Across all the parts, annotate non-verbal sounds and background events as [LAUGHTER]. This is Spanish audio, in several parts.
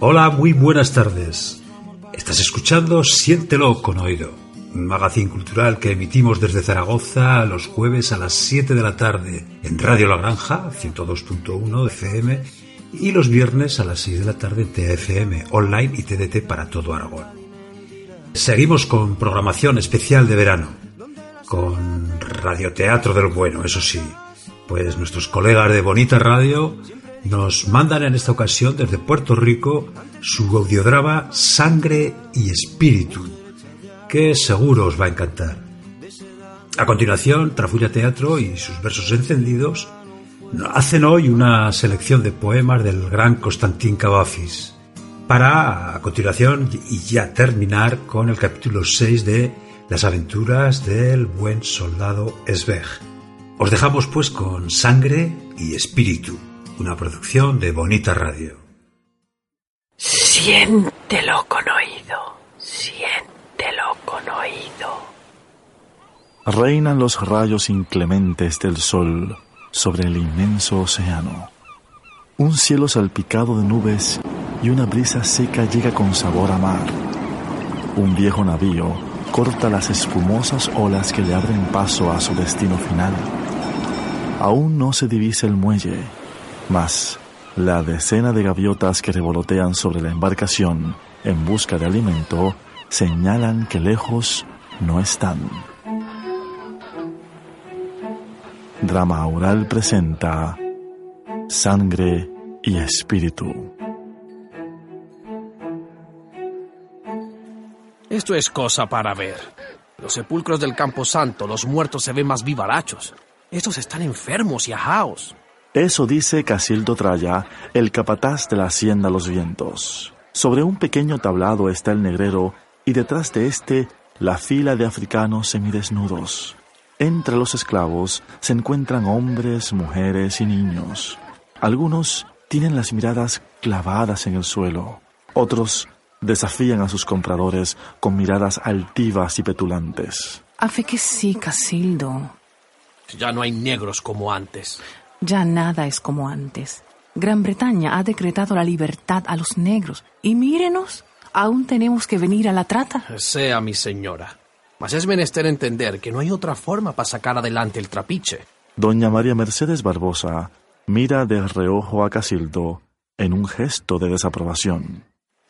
Hola, muy buenas tardes. Estás escuchando Siéntelo con Oído, un magazín cultural que emitimos desde Zaragoza los jueves a las 7 de la tarde en Radio La Granja, 102.1 FM, y los viernes a las 6 de la tarde en TFM, online y TDT para todo Aragón. Seguimos con programación especial de verano, con radioteatro del bueno, eso sí, pues nuestros colegas de Bonita Radio nos mandan en esta ocasión desde Puerto Rico su audiodrama Sangre y Espíritu, que seguro os va a encantar. A continuación, Trafulla Teatro y sus versos encendidos hacen hoy una selección de poemas del gran Constantín Cavafis, para a continuación y ya terminar con el capítulo 6 de Las aventuras del buen soldado Esbeg. Os dejamos pues con Sangre y Espíritu, una producción de Bonita Radio. Siéntelo con oído, siéntelo con oído. Reinan los rayos inclementes del sol sobre el inmenso océano. Un cielo salpicado de nubes y una brisa seca llega con sabor a mar. Un viejo navío corta las espumosas olas que le abren paso a su destino final. Aún no se divisa el muelle, mas la decena de gaviotas que revolotean sobre la embarcación en busca de alimento señalan que lejos no están. Drama Oral presenta Sangre y Espíritu. Esto es cosa para ver. Los sepulcros del Camposanto, los muertos se ven más vivarachos. Estos están enfermos y ajaos. Eso dice Casildo Traya, el capataz de la hacienda Los Vientos. Sobre un pequeño tablado está el negrero y detrás de este la fila de africanos semidesnudos. Entre los esclavos se encuentran hombres, mujeres y niños. Algunos tienen las miradas clavadas en el suelo. Otros desafían a sus compradores con miradas altivas y petulantes. A fe que sí, Casildo. Ya no hay negros como antes. Ya nada es como antes. Gran Bretaña ha decretado la libertad a los negros. Y mírenos, aún tenemos que venir a la trata. Sea mi señora. Mas es menester entender que no hay otra forma para sacar adelante el trapiche. Doña María Mercedes Barbosa mira de reojo a Casildo en un gesto de desaprobación.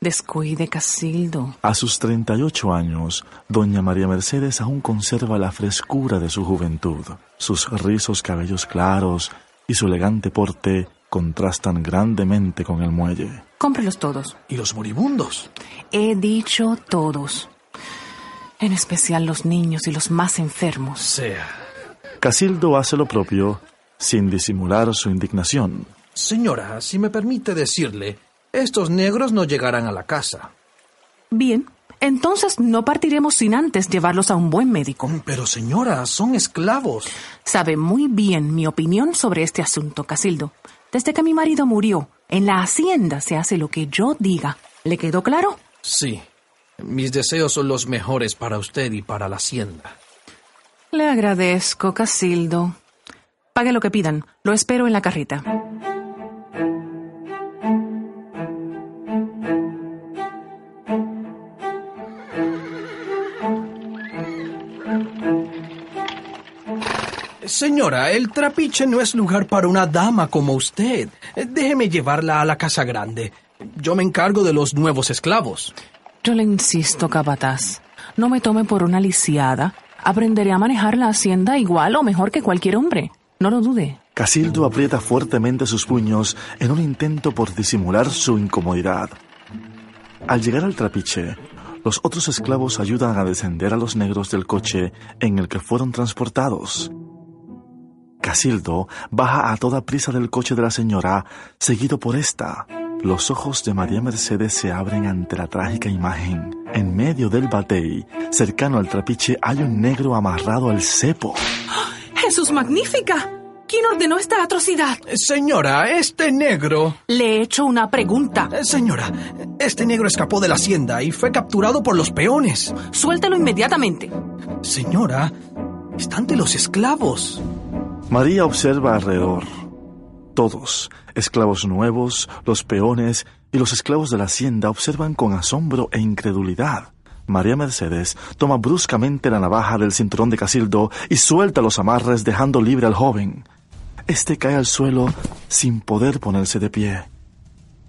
Descuide, Casildo. A sus 38 años, doña María Mercedes aún conserva la frescura de su juventud. Sus rizos cabellos claros y su elegante porte contrastan grandemente con el muelle. Cómprelos todos. ¿Y los moribundos? He dicho todos. En especial los niños y los más enfermos. Sea. Casildo hace lo propio sin disimular su indignación. Señora, si me permite decirle, estos negros no llegarán a la casa. Bien, entonces no partiremos sin antes llevarlos a un buen médico. Pero señora, son esclavos. Sabe muy bien mi opinión sobre este asunto, Casildo. Desde que mi marido murió, en la hacienda se hace lo que yo diga. ¿Le quedó claro? Sí. Mis deseos son los mejores para usted y para la hacienda. Le agradezco, Casildo. Pague lo que pidan. Lo espero en la carreta. Señora, el trapiche no es lugar para una dama como usted. Déjeme llevarla a la casa grande. Yo me encargo de los nuevos esclavos. Yo le insisto, capataz. No me tome por una lisiada. Aprenderé a manejar la hacienda igual o mejor que cualquier hombre. No lo dude. Casildo aprieta fuertemente sus puños en un intento por disimular su incomodidad. Al llegar al trapiche, los otros esclavos ayudan a descender a los negros del coche en el que fueron transportados. Casildo baja a toda prisa del coche de la señora, seguido por esta. Los ojos de María Mercedes se abren ante la trágica imagen. En medio del batey, cercano al trapiche, hay un negro amarrado al cepo. [GASPS] ¡Jesús magnífica! ¿Quién ordenó esta atrocidad? Señora, este negro... Le he hecho una pregunta. Eh, Señora, este negro escapó de la hacienda y fue capturado por los peones. Suéltelo inmediatamente. Señora, está ante los esclavos. María observa alrededor. Todos, esclavos nuevos, los peones y los esclavos de la hacienda observan con asombro e incredulidad. María Mercedes toma bruscamente la navaja del cinturón de Casildo y suelta los amarres dejando libre al joven. Este cae al suelo sin poder ponerse de pie.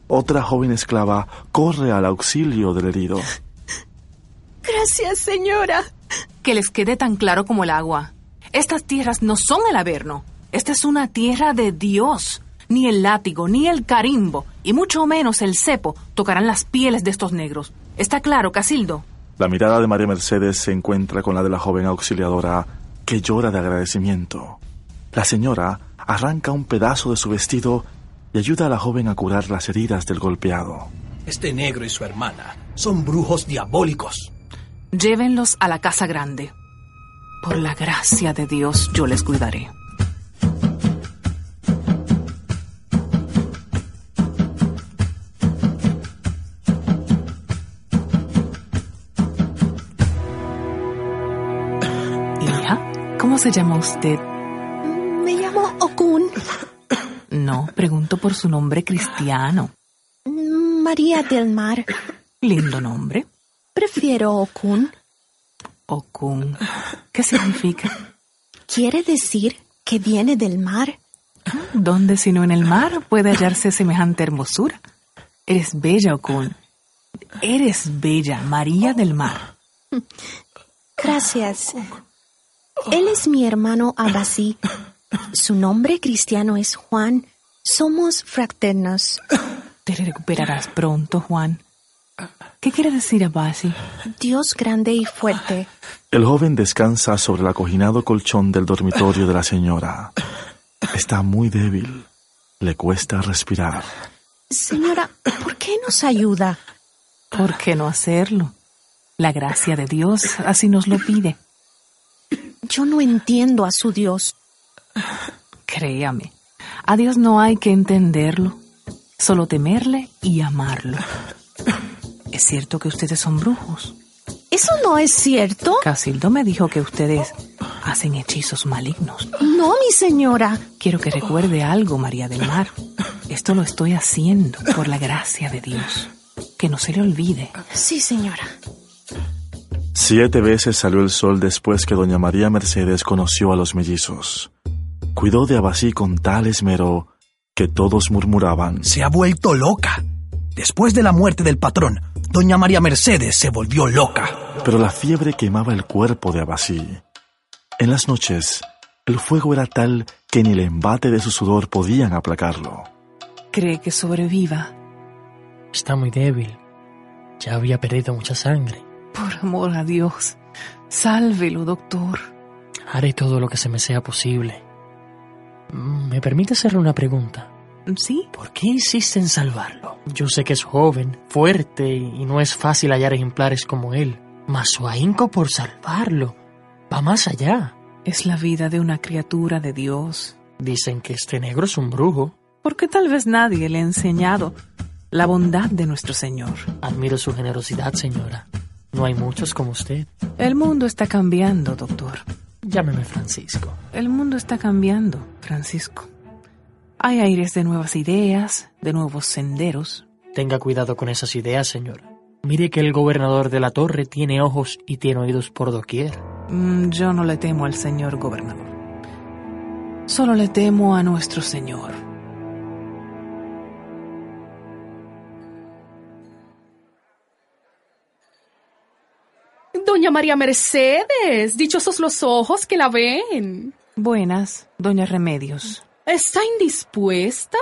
Otra joven esclava corre al auxilio del herido. Gracias, señora. Que les quede tan claro como el agua. Estas tierras no son el Averno. Esta es una tierra de Dios. Ni el látigo, ni el carimbo, y mucho menos el cepo tocarán las pieles de estos negros. ¿Está claro, Casildo? La mirada de María Mercedes se encuentra con la de la joven auxiliadora, que llora de agradecimiento. La señora arranca un pedazo de su vestido y ayuda a la joven a curar las heridas del golpeado. Este negro y su hermana son brujos diabólicos. Llévenlos a la casa grande. Por la gracia de Dios yo les cuidaré. Hija, ¿cómo se llama usted? Me llamo Okun. No, pregunto por su nombre cristiano. María del Mar. Lindo nombre. Prefiero Okun. Okun. ¿Qué significa? Quiere decir que viene del mar. ¿Dónde sino en el mar puede hallarse semejante hermosura? Eres bella, Okun. Eres bella, María del Mar. Gracias. Él es mi hermano Abasí. Su nombre cristiano es Juan. Somos fraternos. Te recuperarás pronto, Juan. ¿Qué quiere decir Abasi? Dios grande y fuerte. El joven descansa sobre el acoginado colchón del dormitorio de la señora. Está muy débil. Le cuesta respirar. Señora, ¿por qué nos ayuda? ¿Por qué no hacerlo? La gracia de Dios así nos lo pide. Yo no entiendo a su Dios. Créame, a Dios no hay que entenderlo, solo temerle y amarlo. ¿Es cierto que ustedes son brujos? ¿Eso no es cierto? Casildo me dijo que ustedes hacen hechizos malignos. No, mi señora. Quiero que recuerde algo, María del Mar. Esto lo estoy haciendo por la gracia de Dios. Que no se le olvide. Sí, señora. Siete veces salió el sol después que doña María Mercedes conoció a los mellizos. Cuidó de Abasí con tal esmero que todos murmuraban. Se ha vuelto loca. Después de la muerte del patrón, doña María Mercedes se volvió loca. Pero la fiebre quemaba el cuerpo de Abasí. En las noches, el fuego era tal que ni el embate de su sudor podían aplacarlo. ¿Cree que sobreviva? Está muy débil. Ya había perdido mucha sangre. Por amor a Dios, sálvelo, doctor. Haré todo lo que se me sea posible. ¿Me permite hacerle una pregunta? ¿Sí? ¿Por qué insiste en salvarlo? Yo sé que es joven, fuerte y no es fácil hallar ejemplares como él. Mas su ahínco por salvarlo va más allá. Es la vida de una criatura de Dios. Dicen que este negro es un brujo. Porque tal vez nadie le ha enseñado la bondad de nuestro Señor. Admiro su generosidad, señora. No hay muchos como usted. El mundo está cambiando, doctor. Llámeme Francisco. El mundo está cambiando, Francisco. Hay aires de nuevas ideas, de nuevos senderos. Tenga cuidado con esas ideas, señora. Mire que el gobernador de la torre tiene ojos y tiene oídos por doquier. Mm, yo no le temo al señor gobernador. Solo le temo a nuestro Señor. Doña María Mercedes, dichosos los ojos que la ven. Buenas, doña Remedios. ¿Está indispuesta?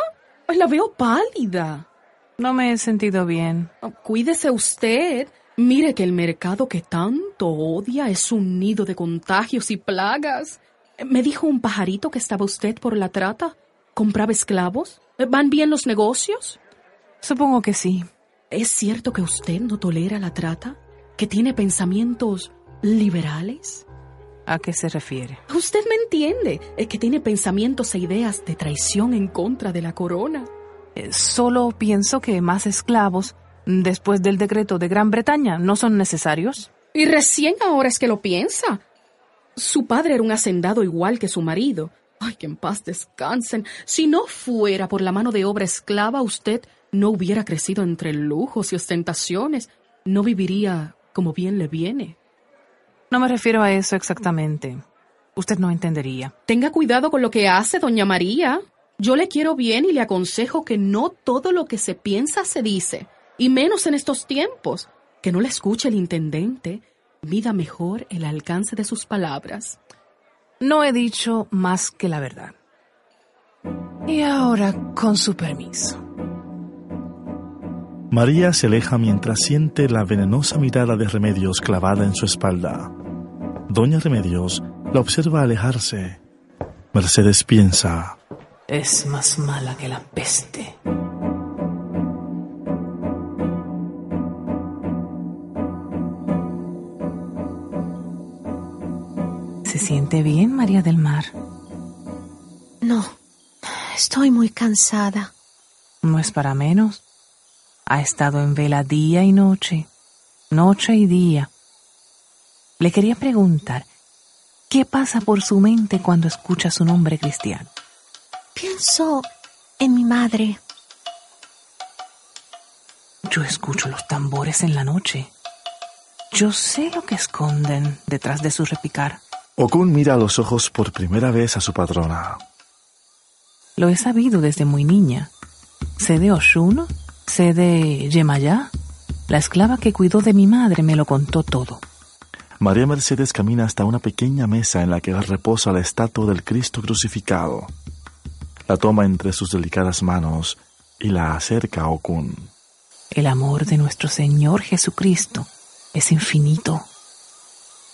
Ay, La veo pálida. No me he sentido bien. Oh, Cuídese usted. Mire que el mercado que tanto odia es un nido de contagios y plagas. Me dijo un pajarito que estaba usted por la trata. ¿Compraba esclavos? ¿Van bien los negocios? Supongo que sí. ¿Es cierto que usted no tolera la trata? ¿Que tiene pensamientos liberales? ¿A qué se refiere? Usted me entiende, es que tiene pensamientos e ideas de traición en contra de la corona. Eh, Solo pienso que más esclavos, después del decreto de Gran Bretaña, no son necesarios. Y recién ahora es que lo piensa. Su padre era un hacendado igual que su marido. Ay, que en paz descansen. Si no fuera por la mano de obra esclava, usted no hubiera crecido entre lujos y ostentaciones. No viviría como bien le viene. No me refiero a eso exactamente. Usted no entendería. Tenga cuidado con lo que hace, doña María. Yo le quiero bien y le aconsejo que no todo lo que se piensa se dice, y menos en estos tiempos. Que no le escuche el intendente. Mida mejor el alcance de sus palabras. No he dicho más que la verdad. Y ahora, con su permiso. María se aleja mientras siente la venenosa mirada de Remedios clavada en su espalda. Doña Remedios la observa alejarse. Mercedes piensa, Es más mala que la peste. ¿Se siente bien, María del Mar? No, estoy muy cansada. No es para menos. Ha estado en vela día y noche, noche y día. Le quería preguntar, ¿qué pasa por su mente cuando escucha su nombre cristiano? Pienso en mi madre. Yo escucho los tambores en la noche. Yo sé lo que esconden detrás de su repicar. Okun mira a los ojos por primera vez a su patrona. Lo he sabido desde muy niña. Sé de Oshun, sé de Yemayá. La esclava que cuidó de mi madre me lo contó todo. María Mercedes camina hasta una pequeña mesa en la que reposa la estatua del Cristo crucificado. La toma entre sus delicadas manos y la acerca a Okun. El amor de nuestro Señor Jesucristo es infinito.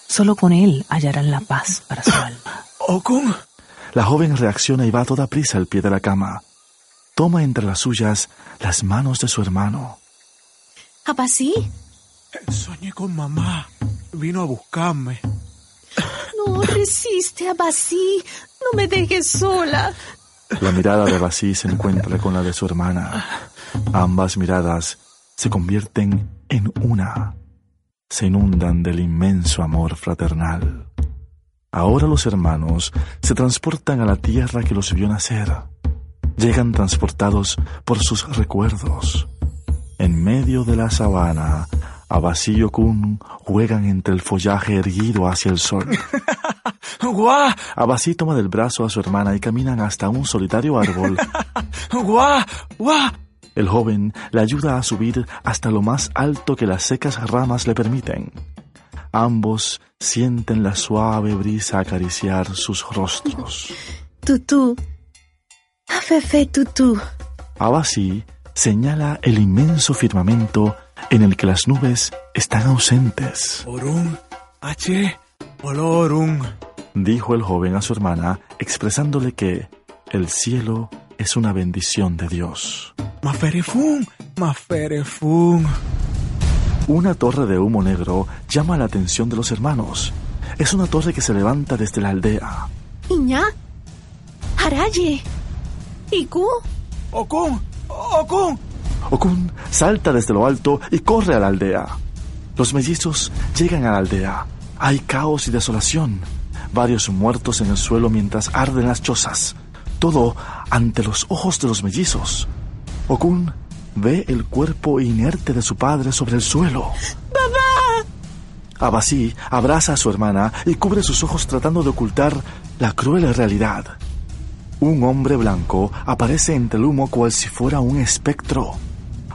Solo con Él hallarán la paz para su [COUGHS] alma. Okun. La joven reacciona y va a toda prisa al pie de la cama. Toma entre las suyas las manos de su hermano. ¿Abasí? Soñé con mamá. Vino a buscarme. No resiste, Abasí. No me dejes sola. La mirada de Basí se encuentra con la de su hermana. Ambas miradas se convierten en una. Se inundan del inmenso amor fraternal. Ahora los hermanos se transportan a la tierra que los vio nacer. Llegan transportados por sus recuerdos. En medio de la sabana, Abasí y Okun juegan entre el follaje erguido hacia el sol. [LAUGHS] ¡Guau! Abasí toma del brazo a su hermana y caminan hasta un solitario árbol. [LAUGHS] ¡Guau! ¡Guau! El joven la ayuda a subir hasta lo más alto que las secas ramas le permiten. Ambos sienten la suave brisa acariciar sus rostros. Tutú. Afefe tutú. Abasí señala el inmenso firmamento en el que las nubes están ausentes. Orun, H, Olorun. Dijo el joven a su hermana, expresándole que el cielo es una bendición de Dios. Maferefun, Maferefun. Una torre de humo negro llama la atención de los hermanos. Es una torre que se levanta desde la aldea. Iñá. Araye. Iku. Okun, Okun. Okun salta desde lo alto y corre a la aldea. Los mellizos llegan a la aldea. Hay caos y desolación. Varios muertos en el suelo mientras arden las chozas. Todo ante los ojos de los mellizos. Okun ve el cuerpo inerte de su padre sobre el suelo. ¡Papá! Abasí abraza a su hermana y cubre sus ojos tratando de ocultar la cruel realidad. Un hombre blanco aparece entre el humo cual si fuera un espectro.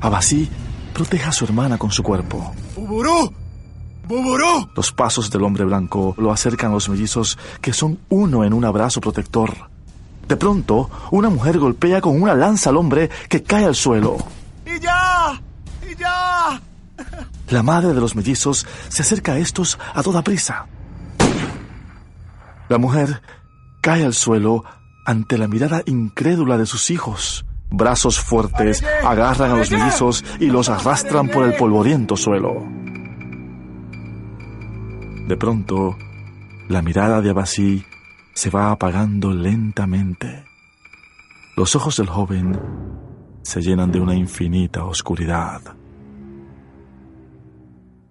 Abasí protege a su hermana con su cuerpo. ¡Buburú! ¡Buburú! Los pasos del hombre blanco lo acercan a los mellizos que son uno en un abrazo protector. De pronto, una mujer golpea con una lanza al hombre que cae al suelo. ¡Y ya! ¡Y ya! [LAUGHS] La madre de los mellizos se acerca a estos a toda prisa. La mujer cae al suelo ante la mirada incrédula de sus hijos. Brazos fuertes agarran a los mellizos y los arrastran por el polvoriento suelo. De pronto, la mirada de Abasí se va apagando lentamente. Los ojos del joven se llenan de una infinita oscuridad.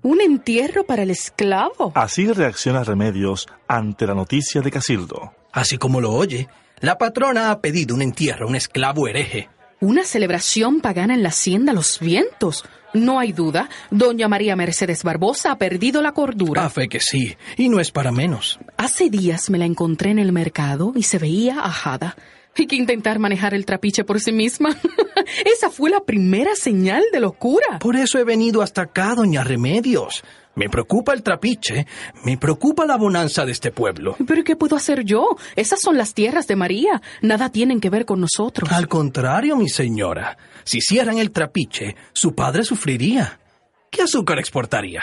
¿Un entierro para el esclavo? Así reacciona Remedios ante la noticia de Casildo. Así como lo oye, la patrona ha pedido un entierro a un esclavo hereje. Una celebración pagana en la hacienda Los Vientos. No hay duda, doña María Mercedes Barbosa ha perdido la cordura. A fe que sí, y no es para menos. Hace días me la encontré en el mercado y se veía ajada. Hay que intentar manejar el trapiche por sí misma. [LAUGHS] Esa fue la primera señal de locura. Por eso he venido hasta acá, doña Remedios. Me preocupa el trapiche, me preocupa la bonanza de este pueblo. ¿Pero qué puedo hacer yo? Esas son las tierras de María. Nada tienen que ver con nosotros. Al contrario, mi señora. Si hicieran el trapiche, su padre sufriría. ¿Qué azúcar exportaría?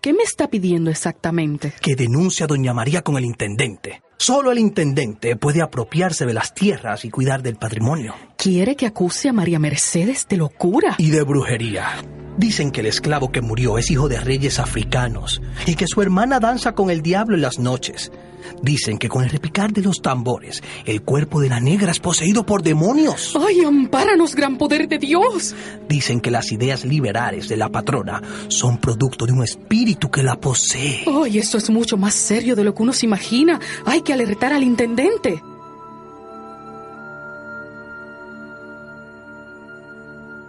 ¿Qué me está pidiendo exactamente? Que denuncie a doña María con el intendente. Solo el intendente puede apropiarse de las tierras y cuidar del patrimonio. ¿Quiere que acuse a María Mercedes de locura? Y de brujería. Dicen que el esclavo que murió es hijo de reyes africanos y que su hermana danza con el diablo en las noches. Dicen que con el repicar de los tambores, el cuerpo de la negra es poseído por demonios. ¡Ay, ampáranos, gran poder de Dios! Dicen que las ideas liberales de la patrona son producto de un espíritu que la posee. ¡Ay, esto es mucho más serio de lo que uno se imagina! Hay que alertar al intendente.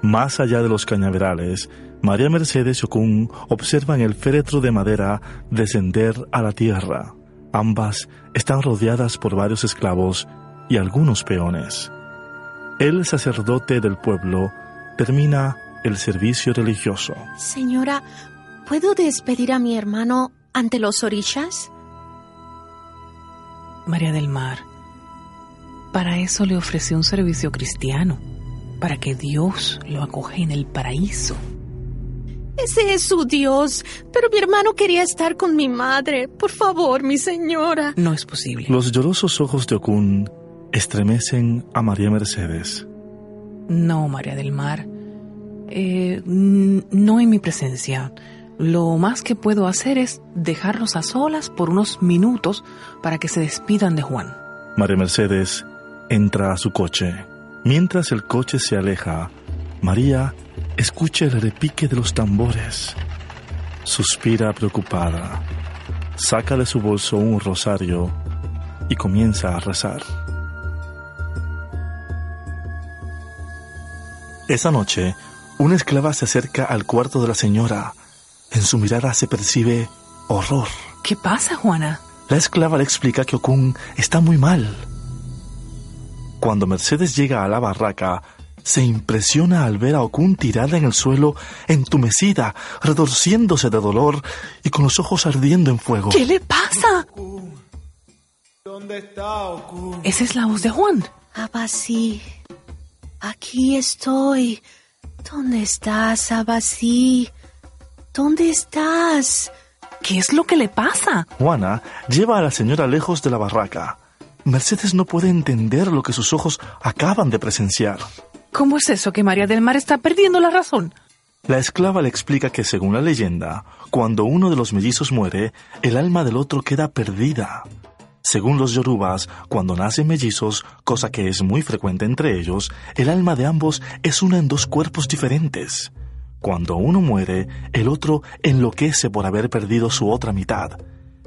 Más allá de los cañaverales, María Mercedes y Ocún observan el féretro de madera descender a la tierra. Ambas están rodeadas por varios esclavos y algunos peones. El sacerdote del pueblo termina el servicio religioso. Señora, ¿puedo despedir a mi hermano ante los orillas? María del Mar, para eso le ofrecí un servicio cristiano, para que Dios lo acoge en el paraíso. Ese es su Dios, pero mi hermano quería estar con mi madre. Por favor, mi señora. No es posible. Los llorosos ojos de Ocún estremecen a María Mercedes. No, María del Mar. Eh, no en mi presencia. Lo más que puedo hacer es dejarlos a solas por unos minutos para que se despidan de Juan. María Mercedes entra a su coche. Mientras el coche se aleja, María escucha el repique de los tambores. Suspira preocupada. Saca de su bolso un rosario y comienza a rezar. Esa noche, una esclava se acerca al cuarto de la señora. En su mirada se percibe horror. ¿Qué pasa, Juana? La esclava le explica que Okun está muy mal. Cuando Mercedes llega a la barraca, se impresiona al ver a Okun tirada en el suelo, entumecida, retorciéndose de dolor y con los ojos ardiendo en fuego. ¿Qué le pasa? ¿Dónde está Okun? Esa es la voz de Juan. Abasí, aquí estoy. ¿Dónde estás, Abasí? ¿Dónde estás? ¿Qué es lo que le pasa? Juana lleva a la señora lejos de la barraca. Mercedes no puede entender lo que sus ojos acaban de presenciar. ¿Cómo es eso que María del Mar está perdiendo la razón? La esclava le explica que según la leyenda, cuando uno de los mellizos muere, el alma del otro queda perdida. Según los yorubas, cuando nacen mellizos, cosa que es muy frecuente entre ellos, el alma de ambos es una en dos cuerpos diferentes. Cuando uno muere, el otro enloquece por haber perdido su otra mitad.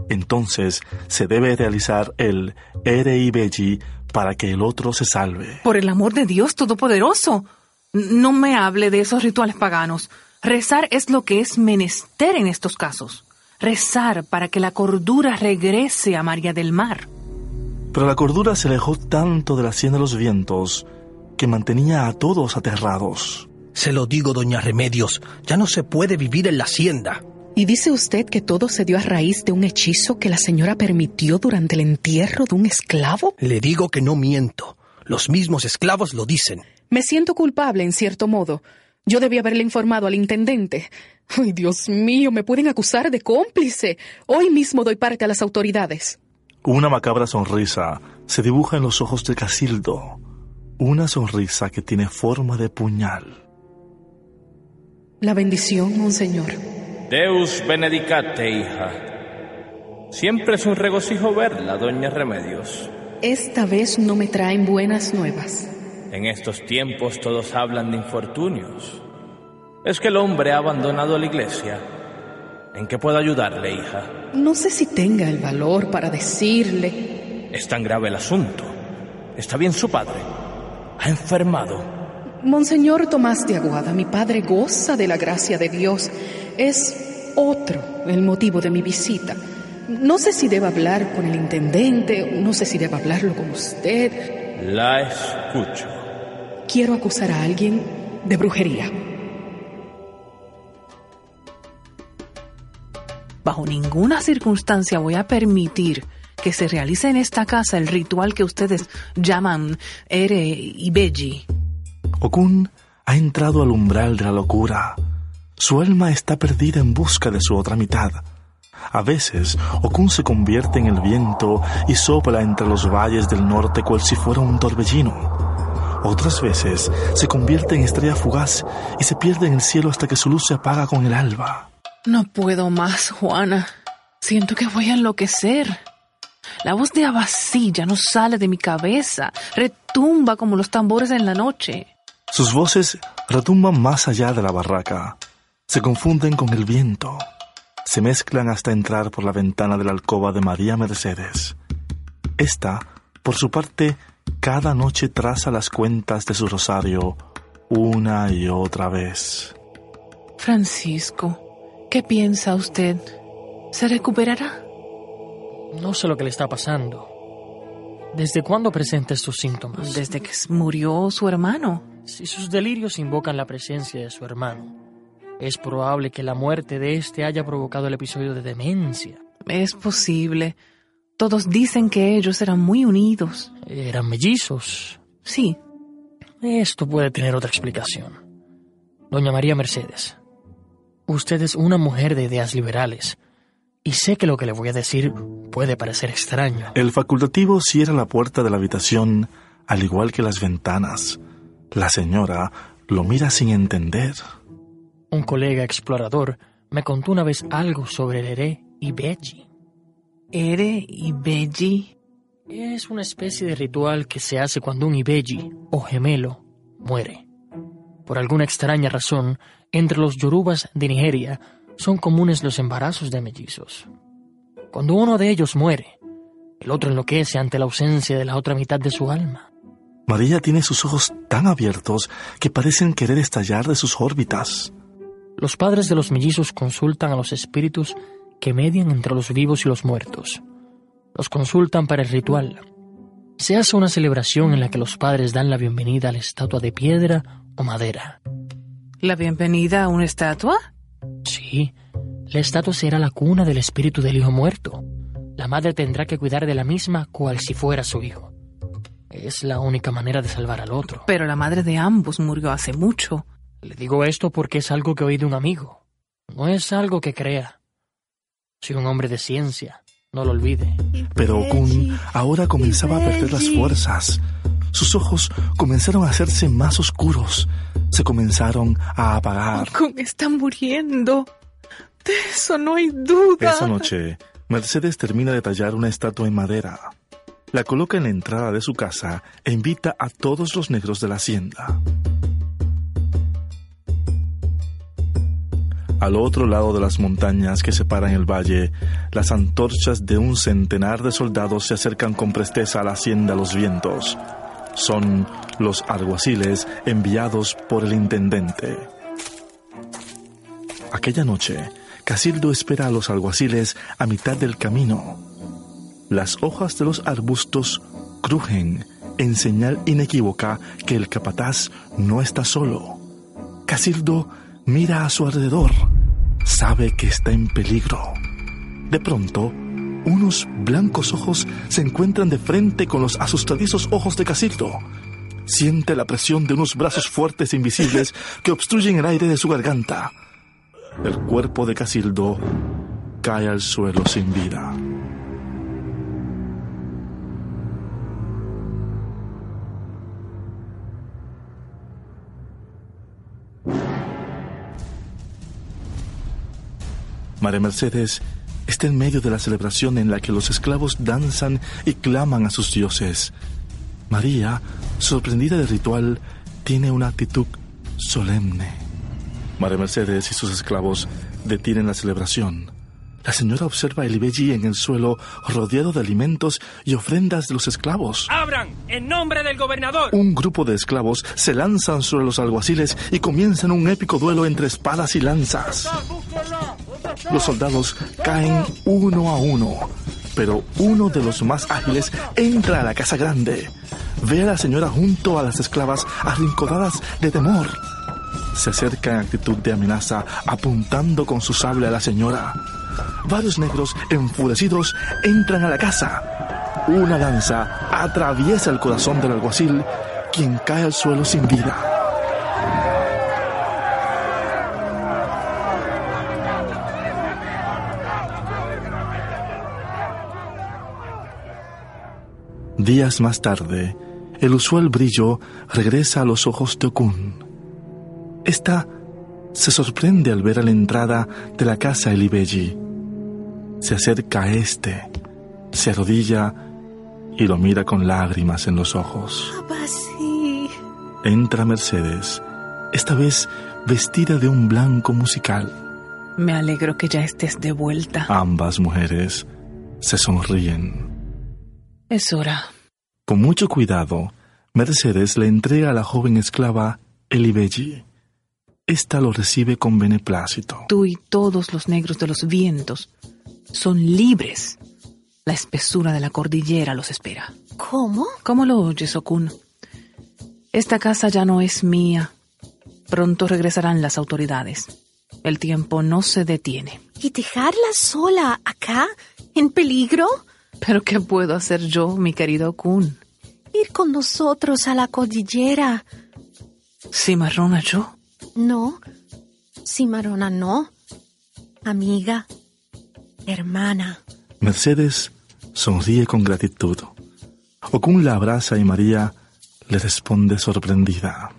Entonces se debe realizar el Ereibeji para que el otro se salve. Por el amor de Dios Todopoderoso. No me hable de esos rituales paganos. Rezar es lo que es menester en estos casos. Rezar para que la cordura regrese a María del Mar. Pero la cordura se alejó tanto de la sien de los vientos que mantenía a todos aterrados. Se lo digo, doña Remedios, ya no se puede vivir en la hacienda. ¿Y dice usted que todo se dio a raíz de un hechizo que la señora permitió durante el entierro de un esclavo? Le digo que no miento. Los mismos esclavos lo dicen. Me siento culpable, en cierto modo. Yo debí haberle informado al intendente. Ay, Dios mío, me pueden acusar de cómplice. Hoy mismo doy parte a las autoridades. Una macabra sonrisa se dibuja en los ojos de Casildo. Una sonrisa que tiene forma de puñal. La bendición, monseñor. Deus benedicate, hija. Siempre es un regocijo verla, doña Remedios. Esta vez no me traen buenas nuevas. En estos tiempos todos hablan de infortunios. Es que el hombre ha abandonado la iglesia. ¿En qué puedo ayudarle, hija? No sé si tenga el valor para decirle. Es tan grave el asunto. ¿Está bien su padre? ¿Ha enfermado? Monseñor Tomás de Aguada, mi padre goza de la gracia de Dios. Es otro el motivo de mi visita. No sé si deba hablar con el intendente, no sé si deba hablarlo con usted. La escucho. Quiero acusar a alguien de brujería. Bajo ninguna circunstancia voy a permitir que se realice en esta casa el ritual que ustedes llaman Ere y Beji. Okun ha entrado al umbral de la locura. Su alma está perdida en busca de su otra mitad. A veces, Okun se convierte en el viento y sopla entre los valles del norte cual si fuera un torbellino. Otras veces se convierte en estrella fugaz y se pierde en el cielo hasta que su luz se apaga con el alba. No puedo más, Juana. Siento que voy a enloquecer. La voz de Abasí ya no sale de mi cabeza, retumba como los tambores en la noche. Sus voces retumban más allá de la barraca, se confunden con el viento, se mezclan hasta entrar por la ventana de la alcoba de María Mercedes. Esta, por su parte, cada noche traza las cuentas de su rosario una y otra vez. Francisco, ¿qué piensa usted? ¿Se recuperará? No sé lo que le está pasando. ¿Desde cuándo presenta estos síntomas? Desde que murió su hermano. Si sus delirios invocan la presencia de su hermano, es probable que la muerte de éste haya provocado el episodio de demencia. Es posible. Todos dicen que ellos eran muy unidos. ¿Eran mellizos? Sí. Esto puede tener otra explicación. Doña María Mercedes, usted es una mujer de ideas liberales. Y sé que lo que le voy a decir puede parecer extraño. El facultativo cierra la puerta de la habitación, al igual que las ventanas. La señora lo mira sin entender. Un colega explorador me contó una vez algo sobre el Ere y Beji. ¿Ere y Beji? Es una especie de ritual que se hace cuando un Ibeji, o gemelo, muere. Por alguna extraña razón, entre los yorubas de Nigeria son comunes los embarazos de mellizos. Cuando uno de ellos muere, el otro enloquece ante la ausencia de la otra mitad de su alma. María tiene sus ojos tan abiertos que parecen querer estallar de sus órbitas. Los padres de los mellizos consultan a los espíritus que median entre los vivos y los muertos. Los consultan para el ritual. Se hace una celebración en la que los padres dan la bienvenida a la estatua de piedra o madera. ¿La bienvenida a una estatua? Sí, la estatua será la cuna del espíritu del hijo muerto. La madre tendrá que cuidar de la misma cual si fuera su hijo. Es la única manera de salvar al otro. Pero la madre de ambos murió hace mucho. Le digo esto porque es algo que oí de un amigo. No es algo que crea. Soy un hombre de ciencia. No lo olvide. Pero Okun ahora comenzaba a perder las fuerzas. Sus ojos comenzaron a hacerse más oscuros. Se comenzaron a apagar. Okun está muriendo. De eso no hay duda. Esa noche, Mercedes termina de tallar una estatua en madera. La coloca en la entrada de su casa e invita a todos los negros de la hacienda. Al otro lado de las montañas que separan el valle, las antorchas de un centenar de soldados se acercan con presteza a la hacienda Los Vientos. Son los alguaciles enviados por el intendente. Aquella noche, Casildo espera a los alguaciles a mitad del camino. Las hojas de los arbustos crujen en señal inequívoca que el capataz no está solo. Casildo mira a su alrededor. Sabe que está en peligro. De pronto, unos blancos ojos se encuentran de frente con los asustadizos ojos de Casildo. Siente la presión de unos brazos fuertes e invisibles que obstruyen el aire de su garganta. El cuerpo de Casildo cae al suelo sin vida. María Mercedes está en medio de la celebración en la que los esclavos danzan y claman a sus dioses. María, sorprendida del ritual, tiene una actitud solemne. María Mercedes y sus esclavos detienen la celebración. La señora observa a Elibeji en el suelo, rodeado de alimentos y ofrendas de los esclavos. ¡Abran! ¡En nombre del gobernador! Un grupo de esclavos se lanzan sobre los alguaciles y comienzan un épico duelo entre espadas y lanzas. Los soldados caen uno a uno, pero uno de los más ágiles entra a la casa grande. Ve a la señora junto a las esclavas arrinconadas de temor. Se acerca en actitud de amenaza, apuntando con su sable a la señora. Varios negros, enfurecidos, entran a la casa. Una lanza atraviesa el corazón del alguacil, quien cae al suelo sin vida. Días más tarde, el usual brillo regresa a los ojos de Okun. Esta se sorprende al ver a la entrada de la casa Elibeji. Se acerca a este, se arrodilla y lo mira con lágrimas en los ojos. Abasí. Entra Mercedes, esta vez vestida de un blanco musical. Me alegro que ya estés de vuelta. Ambas mujeres se sonríen. Es hora. Con mucho cuidado, Mercedes le entrega a la joven esclava Elibeji. Esta lo recibe con beneplácito. Tú y todos los negros de los vientos son libres. La espesura de la cordillera los espera. ¿Cómo? ¿Cómo lo oyes, Okun? Esta casa ya no es mía. Pronto regresarán las autoridades. El tiempo no se detiene. ¿Y dejarla sola acá? ¿En peligro? ¿Pero qué puedo hacer yo, mi querido Okun? Ir con nosotros a la cordillera. ¿Cimarrona yo? No. Cimarrona no. Amiga. Hermana. Mercedes sonríe con gratitud. Okun la abraza y María le responde sorprendida.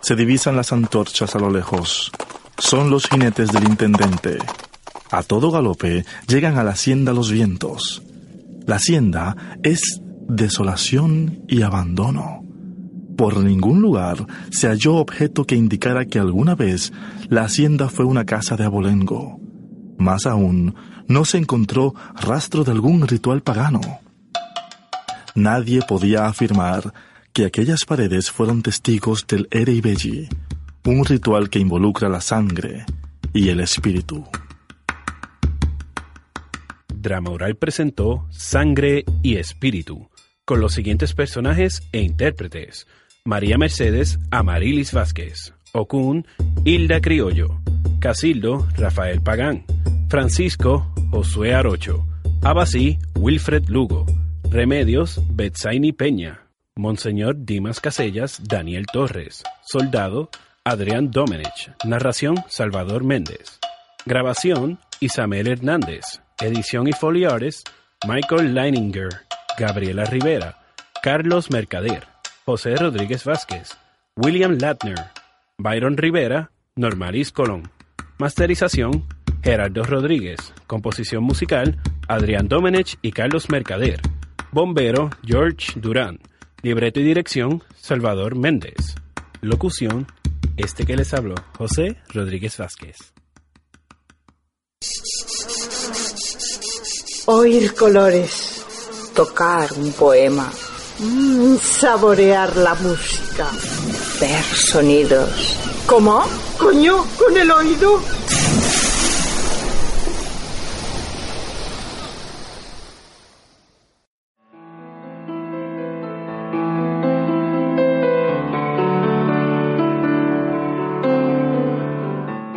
Se divisan las antorchas a lo lejos. Son los jinetes del intendente. A todo galope llegan a la hacienda los vientos. La hacienda es desolación y abandono. Por ningún lugar se halló objeto que indicara que alguna vez la hacienda fue una casa de abolengo. Más aún, no se encontró rastro de algún ritual pagano. Nadie podía afirmar que aquellas paredes fueron testigos del Ereibeji, un ritual que involucra la sangre y el espíritu. Drama Oral presentó Sangre y Espíritu, con los siguientes personajes e intérpretes. María Mercedes Amarilis Vázquez, Okun Hilda Criollo, Casildo Rafael Pagán, Francisco Josué Arocho, Abasí Wilfred Lugo, Remedios Betsaini Peña, Monseñor Dimas Casellas Daniel Torres, Soldado Adrián Domenech, Narración Salvador Méndez, Grabación Isabel Hernández, Edición y foliares Michael Leininger, Gabriela Rivera, Carlos Mercader, José Rodríguez Vázquez, William Latner, Byron Rivera, Normalis Colón. Masterización, Gerardo Rodríguez. Composición musical, Adrián Domenech y Carlos Mercader. Bombero, George Durán. Libreto y dirección, Salvador Méndez. Locución, este que les habló, José Rodríguez Vázquez. Oír colores, tocar un poema, mm, saborear la música, ver sonidos. ¿Cómo? Coño, con el oído.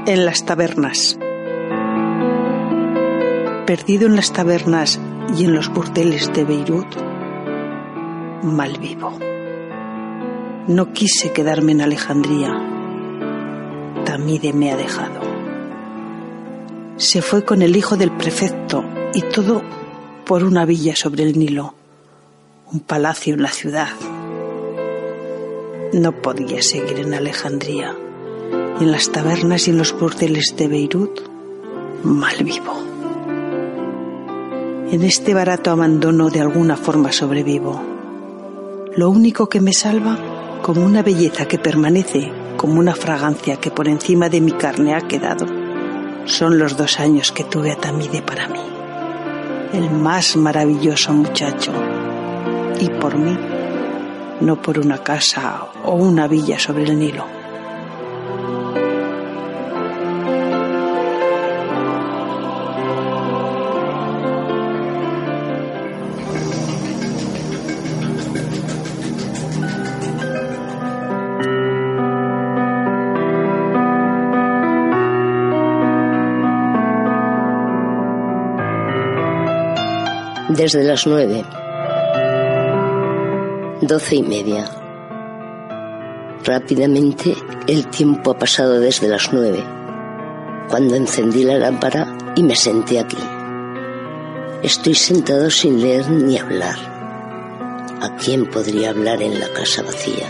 en las tabernas. Perdido en las tabernas y en los burdeles de Beirut, mal vivo. No quise quedarme en Alejandría. Tamide me ha dejado. Se fue con el hijo del prefecto y todo por una villa sobre el Nilo, un palacio en la ciudad. No podía seguir en Alejandría en las tabernas y en los burdeles de Beirut, mal vivo. En este barato abandono de alguna forma sobrevivo. Lo único que me salva, como una belleza que permanece, como una fragancia que por encima de mi carne ha quedado, son los dos años que tuve a Tamide para mí. El más maravilloso muchacho. Y por mí, no por una casa o una villa sobre el Nilo. Desde las nueve. Doce y media. Rápidamente el tiempo ha pasado desde las nueve, cuando encendí la lámpara y me senté aquí. Estoy sentado sin leer ni hablar. ¿A quién podría hablar en la casa vacía?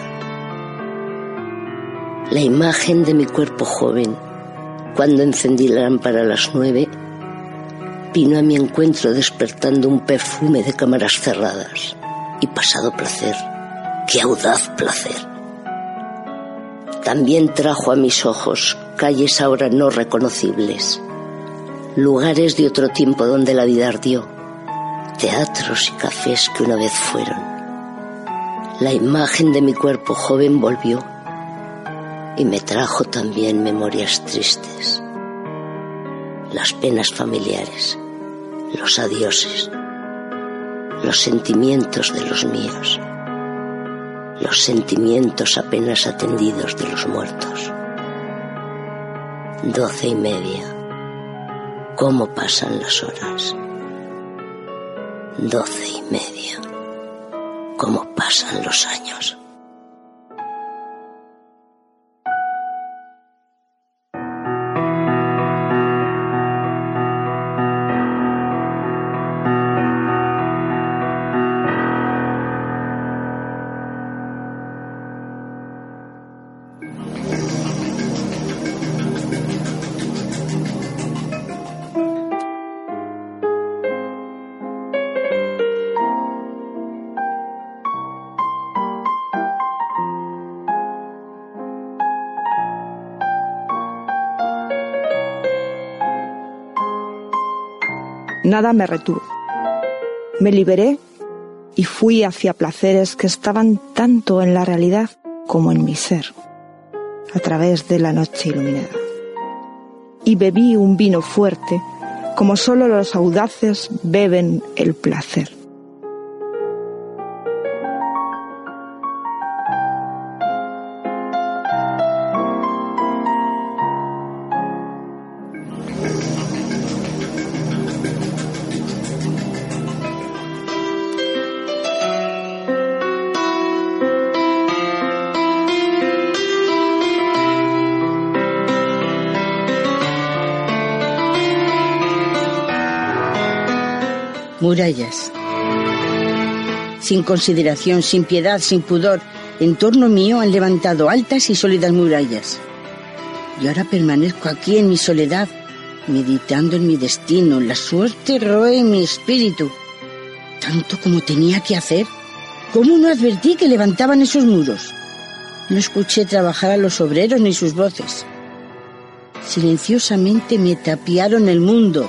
La imagen de mi cuerpo joven, cuando encendí la lámpara a las nueve, vino a mi encuentro despertando un perfume de cámaras cerradas y pasado placer, qué audaz placer. También trajo a mis ojos calles ahora no reconocibles, lugares de otro tiempo donde la vida ardió, teatros y cafés que una vez fueron. La imagen de mi cuerpo joven volvió y me trajo también memorias tristes las penas familiares, los adioses, los sentimientos de los míos, los sentimientos apenas atendidos de los muertos. Doce y media. ¿Cómo pasan las horas? Doce y media. ¿Cómo pasan los años? Nada me retuvo. Me liberé y fui hacia placeres que estaban tanto en la realidad como en mi ser, a través de la noche iluminada. Y bebí un vino fuerte, como solo los audaces beben el placer. Murallas. Sin consideración, sin piedad, sin pudor, en torno mío han levantado altas y sólidas murallas. Y ahora permanezco aquí en mi soledad, meditando en mi destino. La suerte roe mi espíritu. Tanto como tenía que hacer. ¿Cómo no advertí que levantaban esos muros? No escuché trabajar a los obreros ni sus voces. Silenciosamente me tapiaron el mundo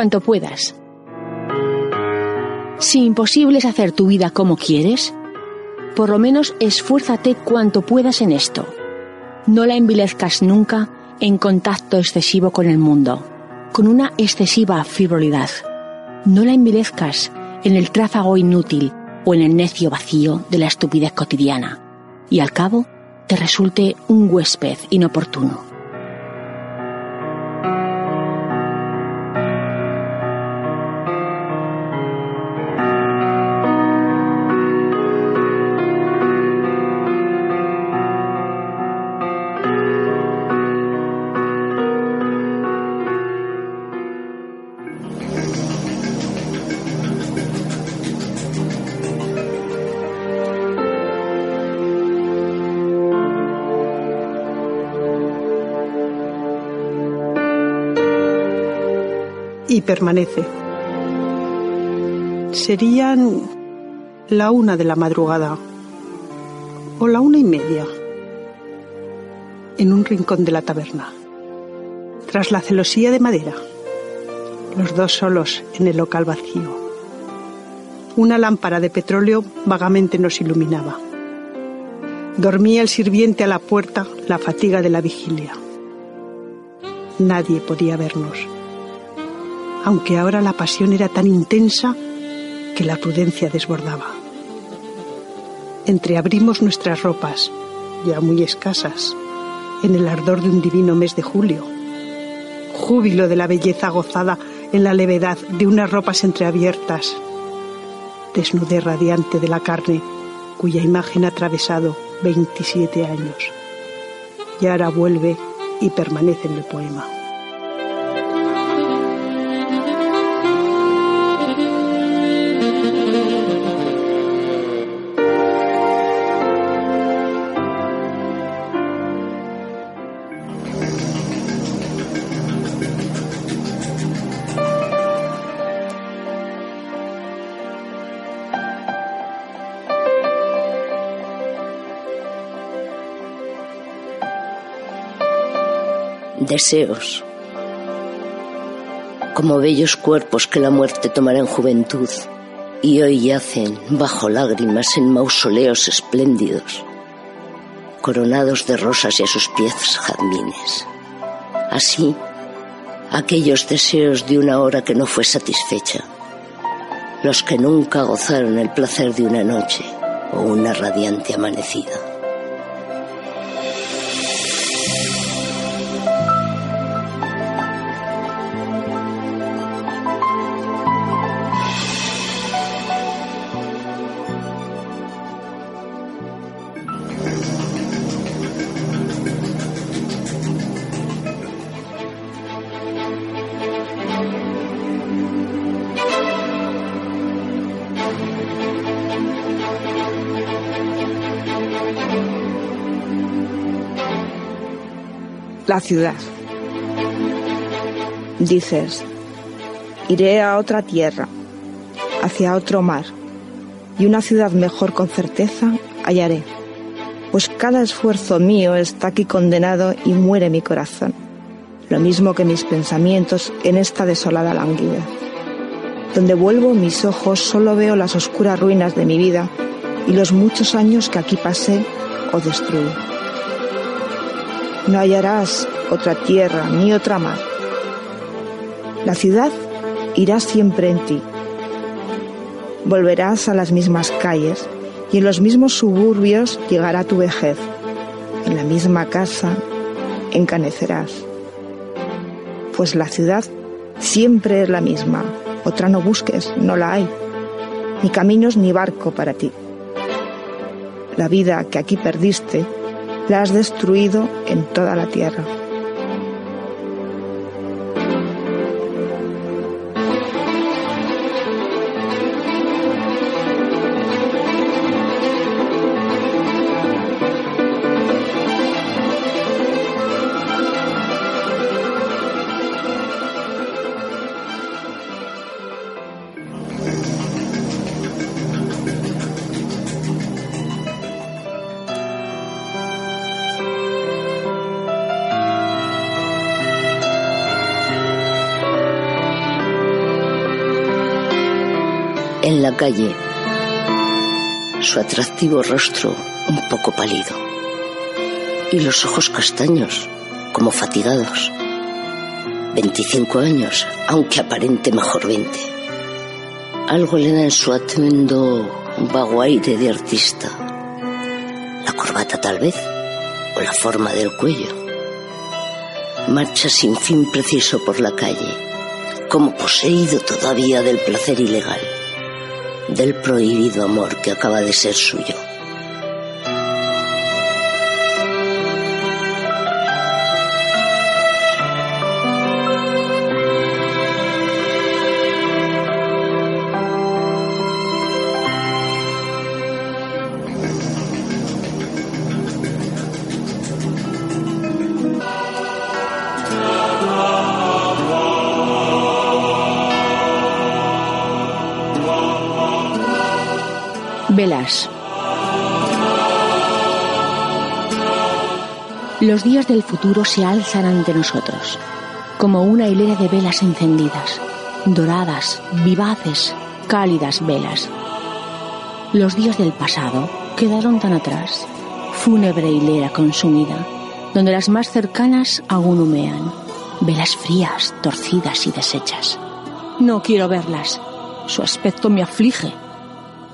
cuanto puedas. Si imposible es hacer tu vida como quieres, por lo menos esfuérzate cuanto puedas en esto. No la envilezcas nunca en contacto excesivo con el mundo, con una excesiva frivolidad. No la envilezcas en el tráfago inútil o en el necio vacío de la estupidez cotidiana, y al cabo te resulte un huésped inoportuno. Permanece. Serían la una de la madrugada o la una y media en un rincón de la taberna, tras la celosía de madera, los dos solos en el local vacío. Una lámpara de petróleo vagamente nos iluminaba. Dormía el sirviente a la puerta la fatiga de la vigilia. Nadie podía vernos aunque ahora la pasión era tan intensa que la prudencia desbordaba. Entreabrimos nuestras ropas, ya muy escasas, en el ardor de un divino mes de julio. Júbilo de la belleza gozada en la levedad de unas ropas entreabiertas. Desnudez radiante de la carne cuya imagen ha atravesado 27 años. Y ahora vuelve y permanece en el poema. Deseos, como bellos cuerpos que la muerte tomará en juventud y hoy yacen bajo lágrimas en mausoleos espléndidos, coronados de rosas y a sus pies jazmines. Así, aquellos deseos de una hora que no fue satisfecha, los que nunca gozaron el placer de una noche o una radiante amanecida. La ciudad. Dices, iré a otra tierra, hacia otro mar, y una ciudad mejor con certeza hallaré, pues cada esfuerzo mío está aquí condenado y muere mi corazón, lo mismo que mis pensamientos en esta desolada languidez. Donde vuelvo mis ojos solo veo las oscuras ruinas de mi vida y los muchos años que aquí pasé o destruí. No hallarás otra tierra ni otra mar. La ciudad irá siempre en ti. Volverás a las mismas calles y en los mismos suburbios llegará tu vejez. En la misma casa encanecerás. Pues la ciudad siempre es la misma. Otra no busques, no la hay. Ni caminos ni barco para ti. La vida que aquí perdiste la has destruido en toda la tierra. Calle, su atractivo rostro un poco pálido y los ojos castaños, como fatigados. 25 años, aunque aparente mejor 20. Algo le da en su atuendo vago aire de artista. La corbata tal vez, o la forma del cuello. Marcha sin fin preciso por la calle, como poseído todavía del placer ilegal, del prohibido amor que acaba de ser suyo. Los días del futuro se alzan ante nosotros, como una hilera de velas encendidas, doradas, vivaces, cálidas velas. Los días del pasado quedaron tan atrás, fúnebre hilera consumida, donde las más cercanas aún humean, velas frías, torcidas y deshechas. No quiero verlas, su aspecto me aflige,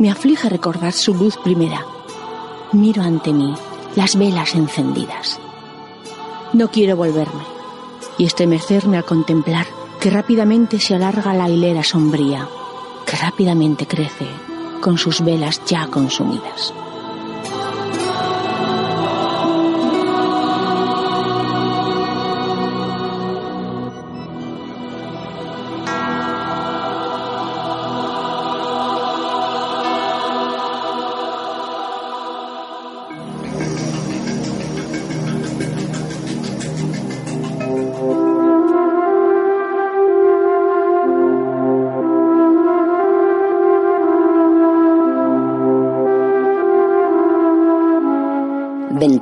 me aflige recordar su luz primera. Miro ante mí las velas encendidas. No quiero volverme y estremecerme a contemplar que rápidamente se alarga la hilera sombría, que rápidamente crece con sus velas ya consumidas.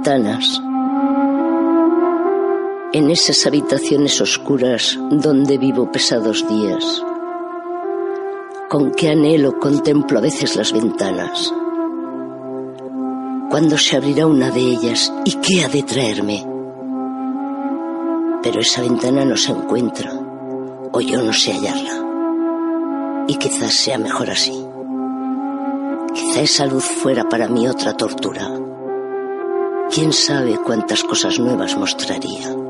Ventanas. En esas habitaciones oscuras donde vivo pesados días. Con qué anhelo contemplo a veces las ventanas. ¿Cuándo se abrirá una de ellas y qué ha de traerme? Pero esa ventana no se encuentra, o yo no sé hallarla. Y quizás sea mejor así. Quizá esa luz fuera para mí otra tortura. Quién sabe cuántas cosas nuevas mostraría.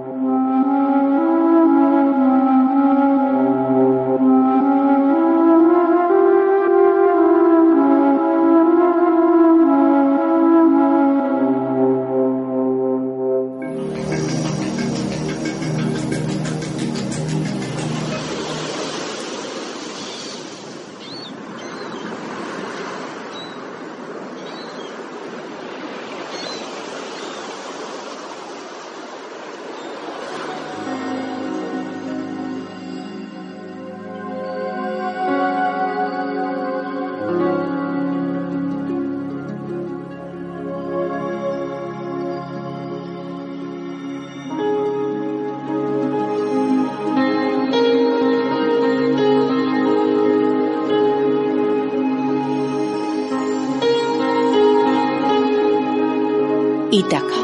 Ítaca.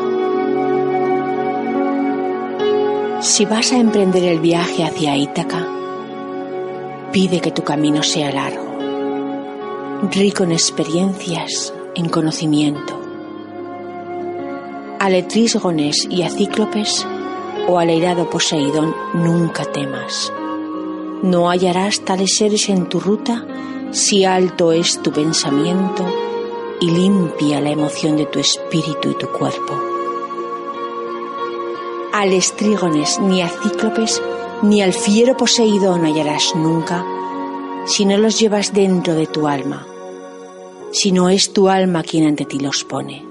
Si vas a emprender el viaje hacia Ítaca, pide que tu camino sea largo, rico en experiencias, en conocimiento. A letrísgones y a cíclopes o al airado Poseidón nunca temas. No hallarás tales seres en tu ruta si alto es tu pensamiento y limpia la emoción de tu espíritu y tu cuerpo. Al estrígones ni a cíclopes ni al fiero Poseidón hallarás nunca si no los llevas dentro de tu alma, si no es tu alma quien ante ti los pone.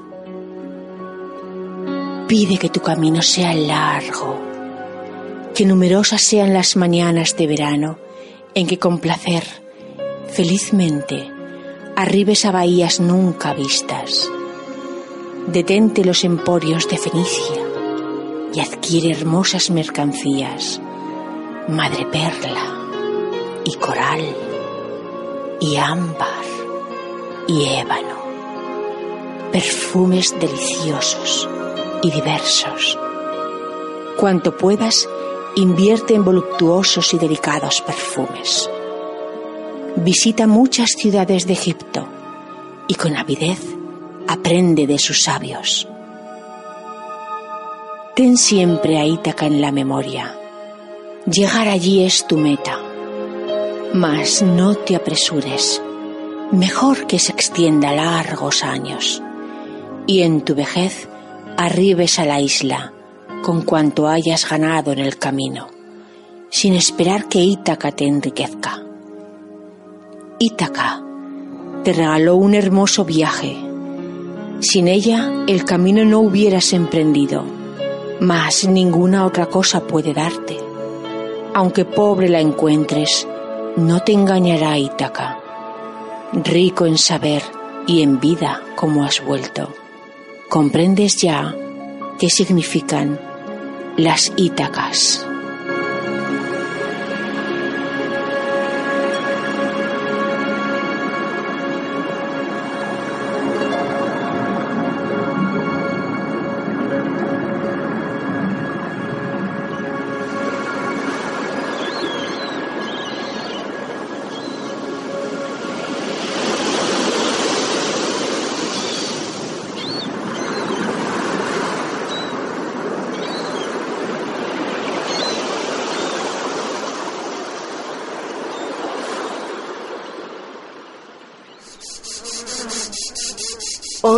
Pide que tu camino sea largo, que numerosas sean las mañanas de verano en que con placer, felizmente, arribes a bahías nunca vistas. Detente los emporios de Fenicia y adquiere hermosas mercancías, madre perla y coral, y ámbar y ébano. Perfumes deliciosos y diversos. Cuanto puedas, invierte en voluptuosos y delicados perfumes. Visita muchas ciudades de Egipto y con avidez aprende de sus sabios. Ten siempre a Ítaca en la memoria. Llegar allí es tu meta. Mas no te apresures. Mejor que se extienda largos años. Y en tu vejez arribes a la isla con cuanto hayas ganado en el camino, sin esperar que Ítaca te enriquezca. Ítaca te regaló un hermoso viaje. Sin ella el camino no hubieras emprendido, mas ninguna otra cosa puede darte. Aunque pobre la encuentres, no te engañará Ítaca. Rico en saber y en vida como has vuelto, comprendes ya qué significan las Ítacas.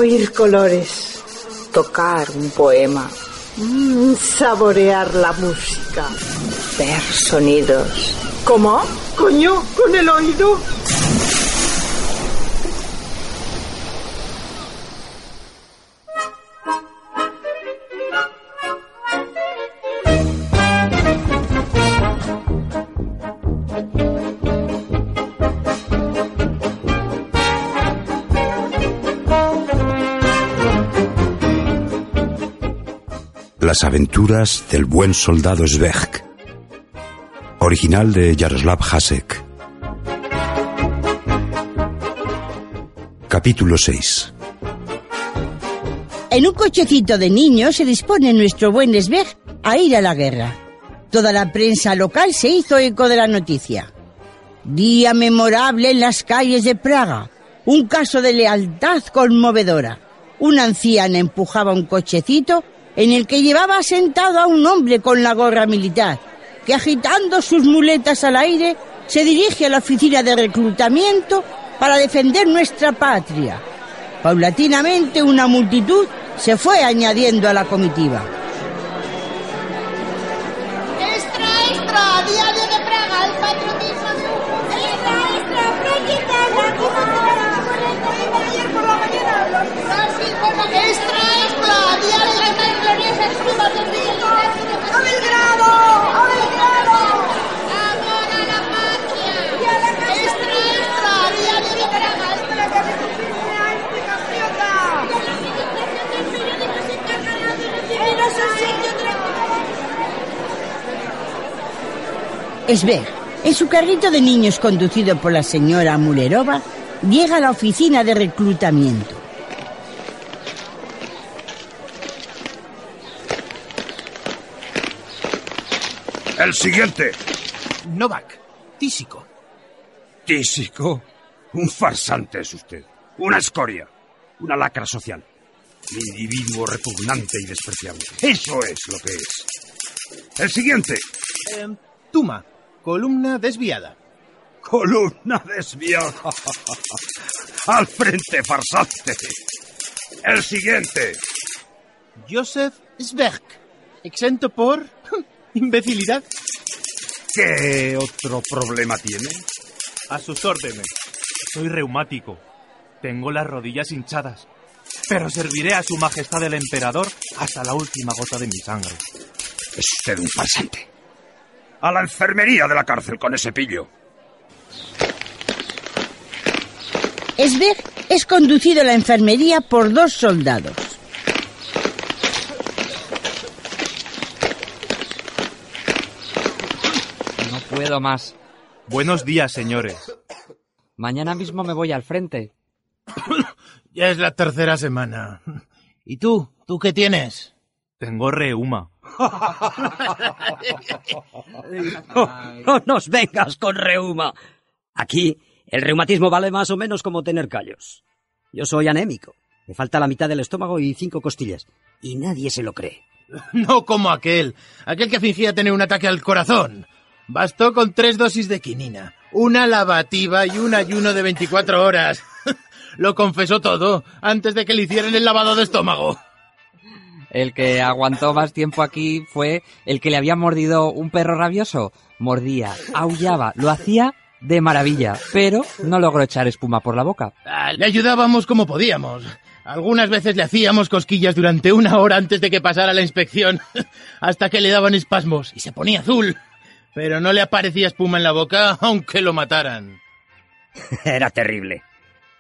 Oír colores, tocar un poema, mm, saborear la música, ver sonidos. ¿Cómo? Coño, con el oído. Las aventuras del buen soldado Sveg. Original de Jaroslav Hasek. Capítulo 6. En un cochecito de niños se dispone nuestro buen Sveg a ir a la guerra. Toda la prensa local se hizo eco de la noticia. Día memorable en las calles de Praga. Un caso de lealtad conmovedora. Una anciana empujaba un cochecito en el que llevaba sentado a un hombre con la gorra militar, que agitando sus muletas al aire se dirige a la oficina de reclutamiento para defender nuestra patria. Paulatinamente una multitud se fue añadiendo a la comitiva. ¡Extra, extra! Diario de Praga, el patriotismo de... ¡Extra, extra! ¡Franquita, la ayer por la mañana! ¡Extra, extra! Diario de las gloriosas plumas del día ¡A Belgrado! ¡A Belgrado! ¡Amor a la patria! ¡Y a la casa ¡Extra, extra! Diario de Praga! Esber, en su carrito de niños conducido por la señora Mulerova, llega a la oficina de reclutamiento. El siguiente. Novak, tísico. Tísico. Un farsante es usted. Una escoria. Una lacra social. Un individuo repugnante y despreciable. Eso es lo que es. El siguiente. Em, Tuma, columna desviada. Columna desviada. [LAUGHS] Al frente, farsante. El siguiente. Joseph Sberg, exento por imbecilidad. ¿Qué otro problema tiene? A sus órdenes. Soy reumático. Tengo las rodillas hinchadas. Pero serviré a su majestad el emperador hasta la última gota de mi sangre. Es usted un farsante. A la enfermería de la cárcel con ese pillo. Esberg es conducido a la enfermería por dos soldados. Puedo más. Buenos días, señores. Mañana mismo me voy al frente. [COUGHS] Ya es la tercera semana. ¿Y tú? ¿Tú qué tienes? Tengo reuma. [LAUGHS] No nos vengas con reuma. Aquí el reumatismo vale más o menos como tener callos. Yo soy anémico. Me falta la mitad del estómago y cinco costillas. Y nadie se lo cree. [LAUGHS] No como aquel. Aquel que fingía tener un ataque al corazón. Bastó con tres dosis de quinina, una lavativa y un ayuno de 24 horas. [LAUGHS] Lo confesó todo antes de que le hicieran el lavado de estómago. El que aguantó más tiempo aquí fue el que le había mordido un perro rabioso. Mordía, aullaba, lo hacía de maravilla, pero no logró echar espuma por la boca. Ah, Le ayudábamos como podíamos. Algunas veces le hacíamos cosquillas durante una hora antes de que pasara la inspección, [LAUGHS] hasta que le daban espasmos y se ponía azul. Pero no le aparecía espuma en la boca, [LAUGHS] aunque lo mataran. [LAUGHS] Era terrible.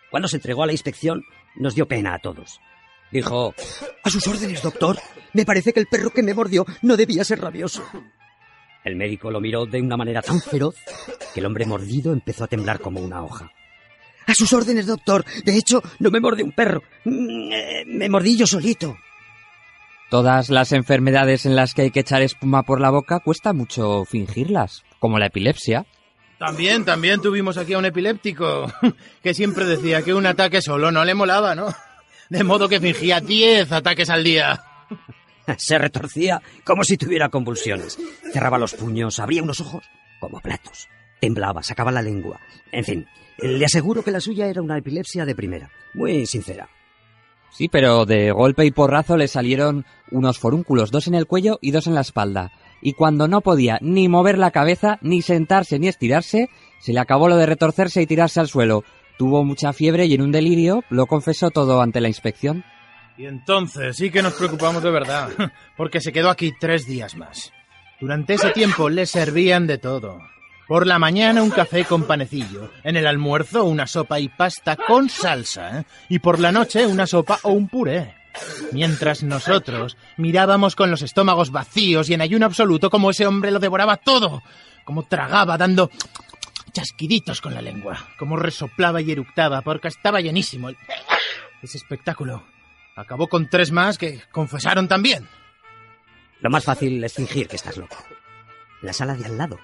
Cuando se entregó a la inspección, nos dio pena a todos. Dijo, a sus órdenes, doctor. Me parece que el perro que me mordió no debía ser rabioso. El médico lo miró de una manera tan feroz que el hombre mordido empezó a temblar como una hoja. A sus órdenes, doctor. De hecho, no me mordió un perro. Mm, eh, Me mordí yo solito. Todas las enfermedades en las que hay que echar espuma por la boca cuesta mucho fingirlas, como la epilepsia. También, también tuvimos aquí a un epiléptico [LAUGHS] que siempre decía que un ataque solo no le molaba, ¿no? De modo que fingía 10 ataques al día. [LAUGHS] Se retorcía como si tuviera convulsiones. Cerraba los puños, abría unos ojos como platos. Temblaba, sacaba la lengua. En fin, le aseguro que la suya era una epilepsia de primera. Muy sincera. Sí, pero de golpe y porrazo le salieron unos forúnculos, dos en el cuello y dos en la espalda. Y cuando no podía ni mover la cabeza, ni sentarse, ni estirarse, se le acabó lo de retorcerse y tirarse al suelo. Tuvo mucha fiebre y en un delirio lo confesó todo ante la inspección. Y entonces sí que nos preocupamos de verdad, [LAUGHS] porque se quedó aquí tres días más. Durante ese tiempo le servían de todo. Por la mañana un café con panecillo, en el almuerzo una sopa y pasta con salsa, ¿eh? y por la noche una sopa o un puré. Mientras nosotros mirábamos con los estómagos vacíos y en ayuno absoluto como ese hombre lo devoraba todo, como tragaba dando chasquiditos con la lengua, como resoplaba y eructaba porque estaba llenísimo. Ese espectáculo acabó con tres más que confesaron también. Lo más fácil es fingir que estás loco. La sala de al lado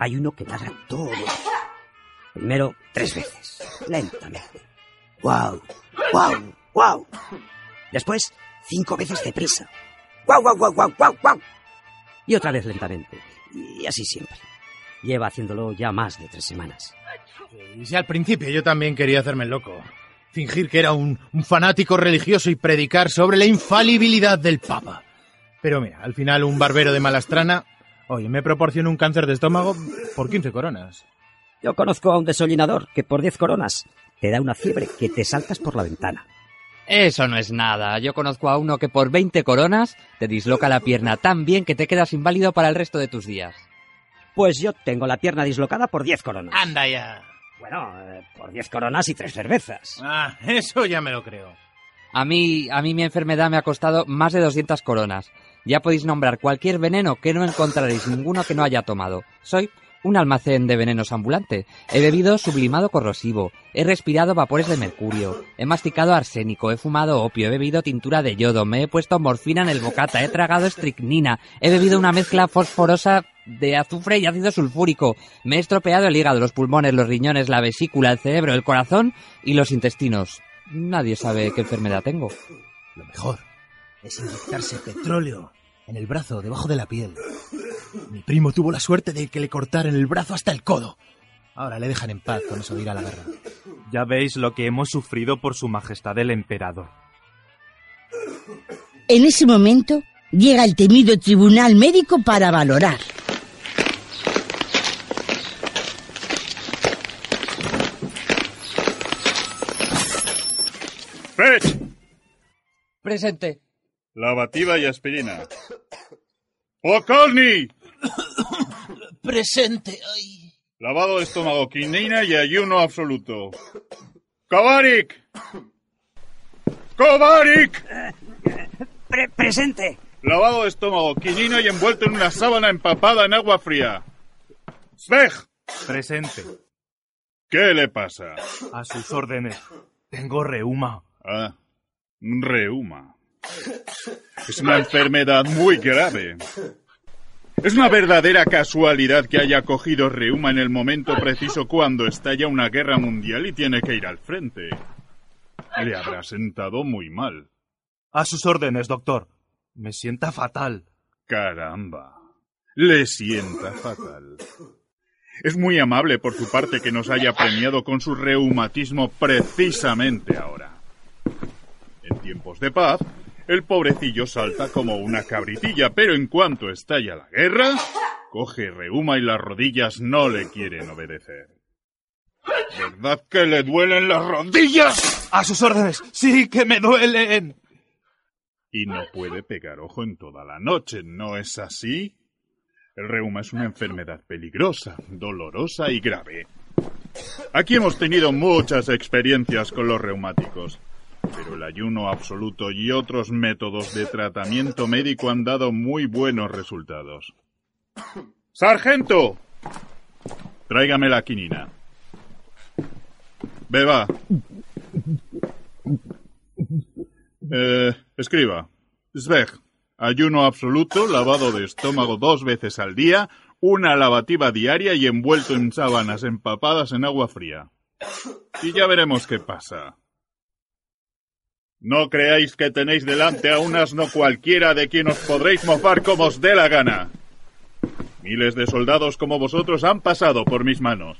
hay uno que narra todo. Primero, tres veces, lentamente. ¡Guau! ¡Guau! ¡Guau! Después, cinco veces deprisa. ¡Guau, guau, guau, guau, guau, guau! Y otra vez lentamente. Y así siempre. Lleva haciéndolo ya más de tres semanas. Y si al principio yo también quería hacerme loco. Fingir que era un, un fanático religioso y predicar sobre la infalibilidad del Papa. Pero mira, al final un barbero de Malastrana, oye, me proporcionó un cáncer de estómago por 15 coronas. Yo conozco a un desollinador que por 10 coronas te da una fiebre que te saltas por la ventana. Eso no es nada. Yo conozco a uno que por 20 coronas te disloca la pierna tan bien que te quedas inválido para el resto de tus días. Pues yo tengo la pierna dislocada por 10 coronas. Anda ya. Bueno, eh, por 10 coronas y tres cervezas. Ah, eso ya me lo creo. A mí, a mí mi enfermedad me ha costado más de 200 coronas. Ya podéis nombrar cualquier veneno que no encontraréis ninguno que no haya tomado. Soy un almacén de venenos ambulante. He bebido sublimado corrosivo, he respirado vapores de mercurio, he masticado arsénico, he fumado opio, he bebido tintura de yodo, me he puesto morfina en el bocata, he tragado estricnina, he bebido una mezcla fosforosa de azufre y ácido sulfúrico, me he estropeado el hígado, los pulmones, los riñones, la vesícula, el cerebro, el corazón y los intestinos. Nadie sabe qué enfermedad tengo. Lo mejor es inyectarse petróleo en el brazo, debajo de la piel. Mi primo tuvo la suerte de que le cortaran el brazo hasta el codo. Ahora le dejan en paz con eso de ir a la guerra. Ya veis lo que hemos sufrido por su majestad el emperador. En ese momento llega el temido tribunal médico para valorar. ¡Fetch! Presente. Lavativa y aspirina. ¡Pocorni! Presente. Ay. Lavado de estómago, quinina y ayuno absoluto. ¡Kovarik! ¡Kovarik! Pre- presente. Lavado de estómago, quinina y envuelto en una sábana empapada en agua fría. ¡Svej! Presente. ¿Qué le pasa? A sus órdenes. Tengo reuma. Ah, reuma. Es una enfermedad muy grave. Es una verdadera casualidad que haya cogido reuma en el momento preciso cuando estalla una guerra mundial y tiene que ir al frente. Le habrá sentado muy mal. A sus órdenes, doctor. Me sienta fatal. Caramba. Le sienta fatal. Es muy amable por su parte que nos haya premiado con su reumatismo precisamente ahora. En tiempos de paz, el pobrecillo salta como una cabritilla, pero en cuanto estalla la guerra, coge reuma y las rodillas no le quieren obedecer. ¿Verdad que le duelen las rodillas? A sus órdenes. Sí, que me duelen. Y no puede pegar ojo en toda la noche, ¿no es así? El reuma es una enfermedad peligrosa, dolorosa y grave. Aquí hemos tenido muchas experiencias con los reumáticos, pero el ayuno absoluto y otros métodos de tratamiento médico han dado muy buenos resultados. ¡Sargento! Tráigame la quinina. Beba. Eh, escriba. Sveg. Ayuno absoluto, lavado de estómago dos veces al día, una lavativa diaria y envuelto en sábanas empapadas en agua fría. Y ya veremos qué pasa. No creáis que tenéis delante a un asno cualquiera de quien os podréis mofar como os dé la gana. Miles de soldados como vosotros han pasado por mis manos.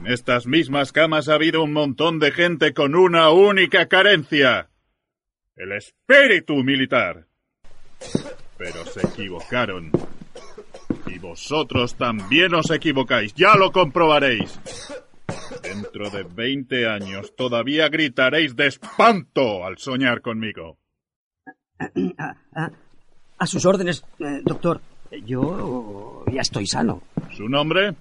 En estas mismas camas ha habido un montón de gente con una única carencia. El espíritu militar. Pero se equivocaron. Y vosotros también os equivocáis, ya lo comprobaréis. Dentro de veinte años todavía gritaréis de espanto al soñar conmigo. A, a- a sus órdenes, eh, doctor. Yo ya estoy sano. ¿Su nombre?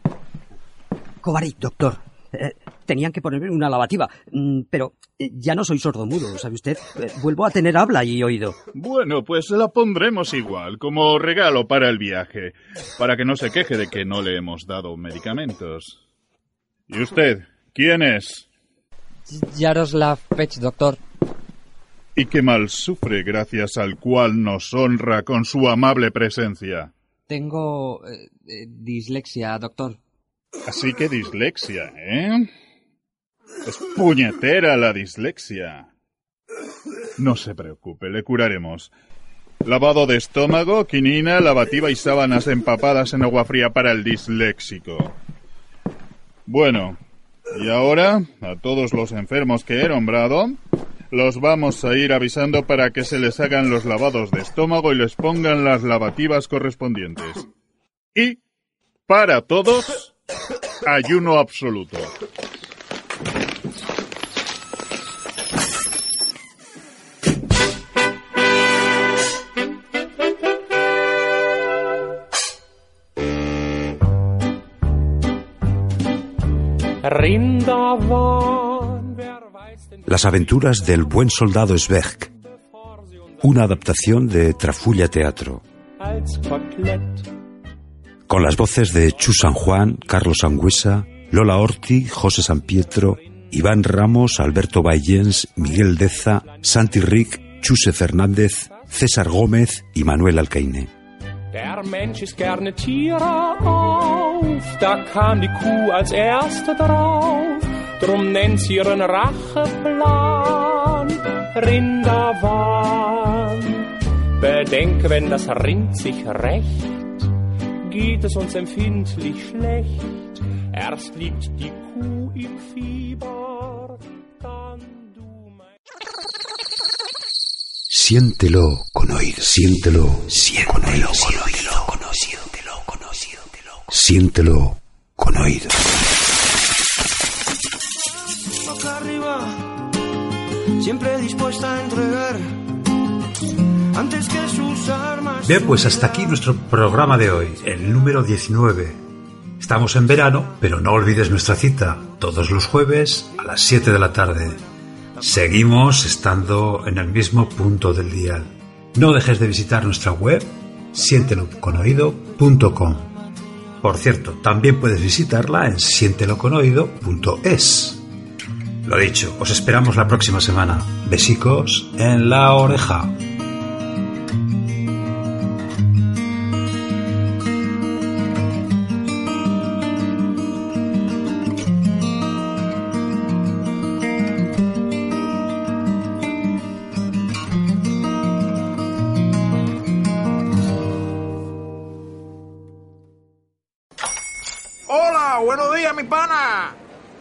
Kovarik, doctor. Eh, tenían que ponerme una lavativa, mm, pero eh, ya no soy sordomudo, ¿sabe usted? Eh, vuelvo a tener habla y oído. Bueno, pues la pondremos igual, como regalo para el viaje, para que no se queje de que no le hemos dado medicamentos. ¿Y usted? ¿Quién es? Yaroslav Pech, doctor. ¿Y qué mal sufre gracias al cual nos honra con su amable presencia? Tengo eh, eh, dislexia, doctor. Así que dislexia, ¿eh? Es puñetera la dislexia. No se preocupe, le curaremos. Lavado de estómago, quinina, lavativa y sábanas empapadas en agua fría para el disléxico. Bueno, y ahora, a todos los enfermos que he nombrado, los vamos a ir avisando para que se les hagan los lavados de estómago y les pongan las lavativas correspondientes. Y, para todos, ayuno absoluto. Las aventuras del buen soldado Sveg. Una adaptación de Trafulla Teatro. Con las voces de Chu San Juan, Carlos Sangüesa, Lola Orti, José San Pietro, Iván Ramos, Alberto Bayens, Miguel Deza, Santi Rick, Chuse Fernández, César Gómez y Manuel Alcaine. Der Mensch ist gerne Tiere auf, da kam die Kuh als erste drauf, drum nennt sie ihren Racheplan Rinderwahn. Bedenke, wenn das Rind sich rächt, geht es uns empfindlich schlecht. Erst liegt die Kuh im Fieber, Siéntelo con oído. Siéntelo, siéntelo con oído. Siéntelo con oído. boca arriba, siempre dispuesta a entregar antes que sus armas. Bien, pues hasta aquí nuestro programa de hoy, el número 19. Estamos en verano, pero no olvides nuestra cita, todos los jueves a las 7 de la tarde. Seguimos estando en el mismo punto del dial. No dejes de visitar nuestra web, sienteloconoído.com. Por cierto, también puedes visitarla en sienteloconoido.es. Lo dicho, os esperamos la próxima semana. Besicos en la oreja.